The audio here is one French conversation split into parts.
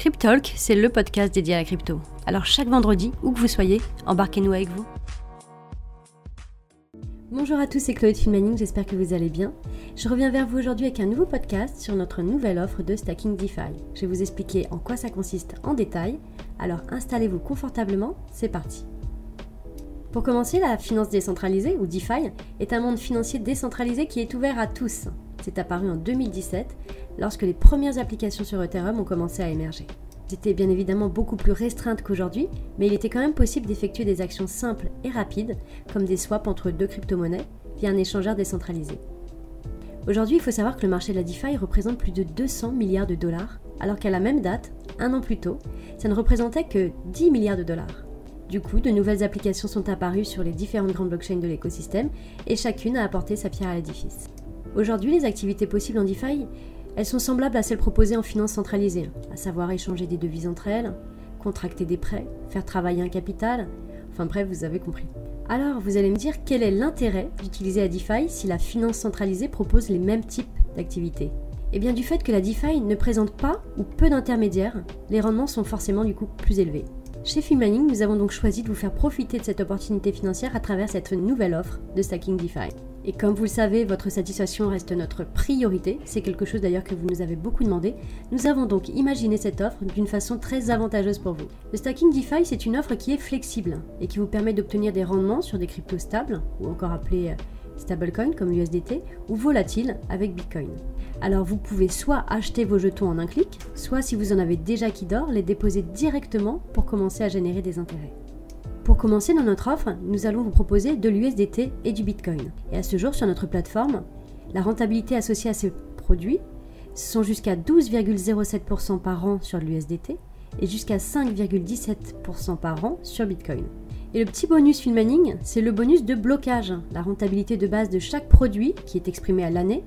Cryptalk, c'est le podcast dédié à la crypto. Alors chaque vendredi, où que vous soyez, embarquez-nous avec vous. Bonjour à tous, c'est Chloé Filmaning, j'espère que vous allez bien. Je reviens vers vous aujourd'hui avec un nouveau podcast sur notre nouvelle offre de Stacking DeFi. Je vais vous expliquer en quoi ça consiste en détail, alors installez-vous confortablement, c'est parti. Pour commencer, la finance décentralisée, ou DeFi, est un monde financier décentralisé qui est ouvert à tous. C'est apparu en 2017, lorsque les premières applications sur Ethereum ont commencé à émerger. C'était bien évidemment beaucoup plus restreinte qu'aujourd'hui, mais il était quand même possible d'effectuer des actions simples et rapides, comme des swaps entre deux crypto-monnaies, via un échangeur décentralisé. Aujourd'hui, il faut savoir que le marché de la DeFi représente plus de 200 milliards de dollars, alors qu'à la même date, un an plus tôt, ça ne représentait que 10 milliards de dollars. Du coup, de nouvelles applications sont apparues sur les différentes grandes blockchains de l'écosystème et chacune a apporté sa pierre à l'édifice. Aujourd'hui, les activités possibles en DeFi, elles sont semblables à celles proposées en finance centralisée, à savoir échanger des devises entre elles, contracter des prêts, faire travailler un capital, enfin bref, vous avez compris. Alors, vous allez me dire quel est l'intérêt d'utiliser la DeFi si la finance centralisée propose les mêmes types d'activités? Eh bien, du fait que la DeFi ne présente pas ou peu d'intermédiaires, les rendements sont forcément du coup plus élevés. Chez Filmaning, nous avons donc choisi de vous faire profiter de cette opportunité financière à travers cette nouvelle offre de Stacking DeFi. Et comme vous le savez, votre satisfaction reste notre priorité, c'est quelque chose d'ailleurs que vous nous avez beaucoup demandé. Nous avons donc imaginé cette offre d'une façon très avantageuse pour vous. Le Stacking DeFi, c'est une offre qui est flexible et qui vous permet d'obtenir des rendements sur des cryptos stables, ou encore appelés euh, stablecoin comme l'USDT, ou volatiles avec Bitcoin. Alors vous pouvez soit acheter vos jetons en un clic, soit si vous en avez déjà qui dort, les déposer directement pour commencer à générer des intérêts. Pour commencer dans notre offre, nous allons vous proposer de l'USDT et du Bitcoin. Et à ce jour sur notre plateforme, la rentabilité associée à ces produits sont jusqu'à 12,07% par an sur l'USDT et jusqu'à 5,17% par an sur Bitcoin. Et le petit bonus Filmaning, c'est le bonus de blocage. La rentabilité de base de chaque produit, qui est exprimée à l'année,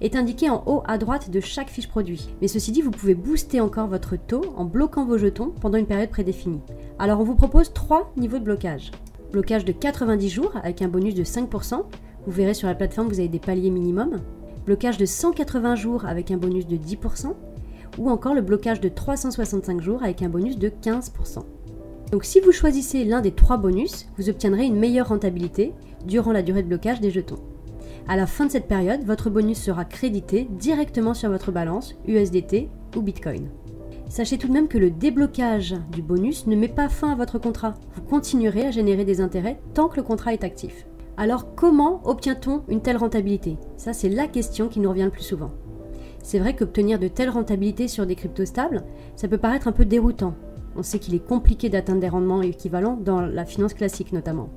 est indiquée en haut à droite de chaque fiche produit. Mais ceci dit, vous pouvez booster encore votre taux en bloquant vos jetons pendant une période prédéfinie. Alors on vous propose trois niveaux de blocage. Blocage de 90 jours avec un bonus de 5%. Vous verrez sur la plateforme, vous avez des paliers minimum. Blocage de 180 jours avec un bonus de 10%. Ou encore le blocage de 365 jours avec un bonus de 15%. Donc si vous choisissez l'un des trois bonus, vous obtiendrez une meilleure rentabilité durant la durée de blocage des jetons. À la fin de cette période, votre bonus sera crédité directement sur votre balance USDT ou Bitcoin. Sachez tout de même que le déblocage du bonus ne met pas fin à votre contrat. Vous continuerez à générer des intérêts tant que le contrat est actif. Alors comment obtient-on une telle rentabilité? Ça c'est la question qui nous revient le plus souvent. C'est vrai qu'obtenir de telles rentabilités sur des cryptos stables, ça peut paraître un peu déroutant, on sait qu'il est compliqué d'atteindre des rendements équivalents dans la finance classique notamment.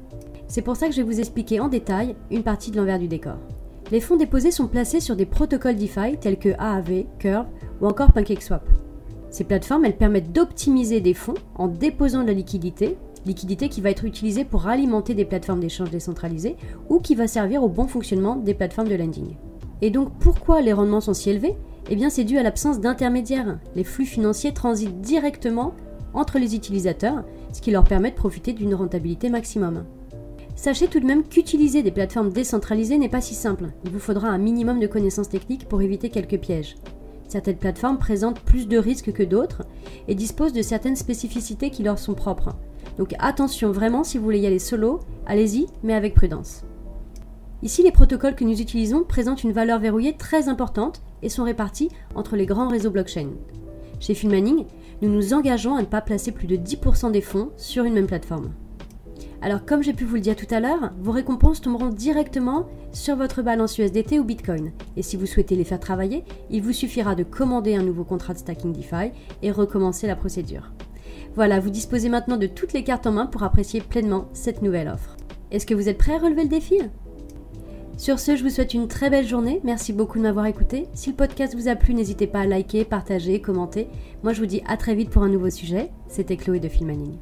C'est pour ça que je vais vous expliquer en détail une partie de l'envers du décor. Les fonds déposés sont placés sur des protocoles DeFi tels que AAV, Curve ou encore PancakeSwap. Ces plateformes, elles permettent d'optimiser des fonds en déposant de la liquidité, liquidité qui va être utilisée pour alimenter des plateformes d'échange décentralisées ou qui va servir au bon fonctionnement des plateformes de lending. Et donc pourquoi les rendements sont si élevés? Eh bien c'est dû à l'absence d'intermédiaires. Les flux financiers transitent directement entre les utilisateurs, ce qui leur permet de profiter d'une rentabilité maximum. Sachez tout de même qu'utiliser des plateformes décentralisées n'est pas si simple. Il vous faudra un minimum de connaissances techniques pour éviter quelques pièges. Certaines plateformes présentent plus de risques que d'autres et disposent de certaines spécificités qui leur sont propres. Donc attention vraiment si vous voulez y aller solo, allez-y, mais avec prudence. Ici, les protocoles que nous utilisons présentent une valeur verrouillée très importante et sont répartis entre les grands réseaux blockchain. Chez Filmaning, nous nous engageons à ne pas placer plus de 10% des fonds sur une même plateforme. Alors comme j'ai pu vous le dire tout à l'heure, vos récompenses tomberont directement sur votre balance USDT ou Bitcoin. Et si vous souhaitez les faire travailler, il vous suffira de commander un nouveau contrat de stacking DeFi et recommencer la procédure. Voilà, vous disposez maintenant de toutes les cartes en main pour apprécier pleinement cette nouvelle offre. Est-ce que vous êtes prêt à relever le défi? Sur ce, je vous souhaite une très belle journée. Merci beaucoup de m'avoir écouté. Si le podcast vous a plu, n'hésitez pas à liker, partager, commenter. Moi, je vous dis à très vite pour un nouveau sujet. C'était Chloé de Filmaning.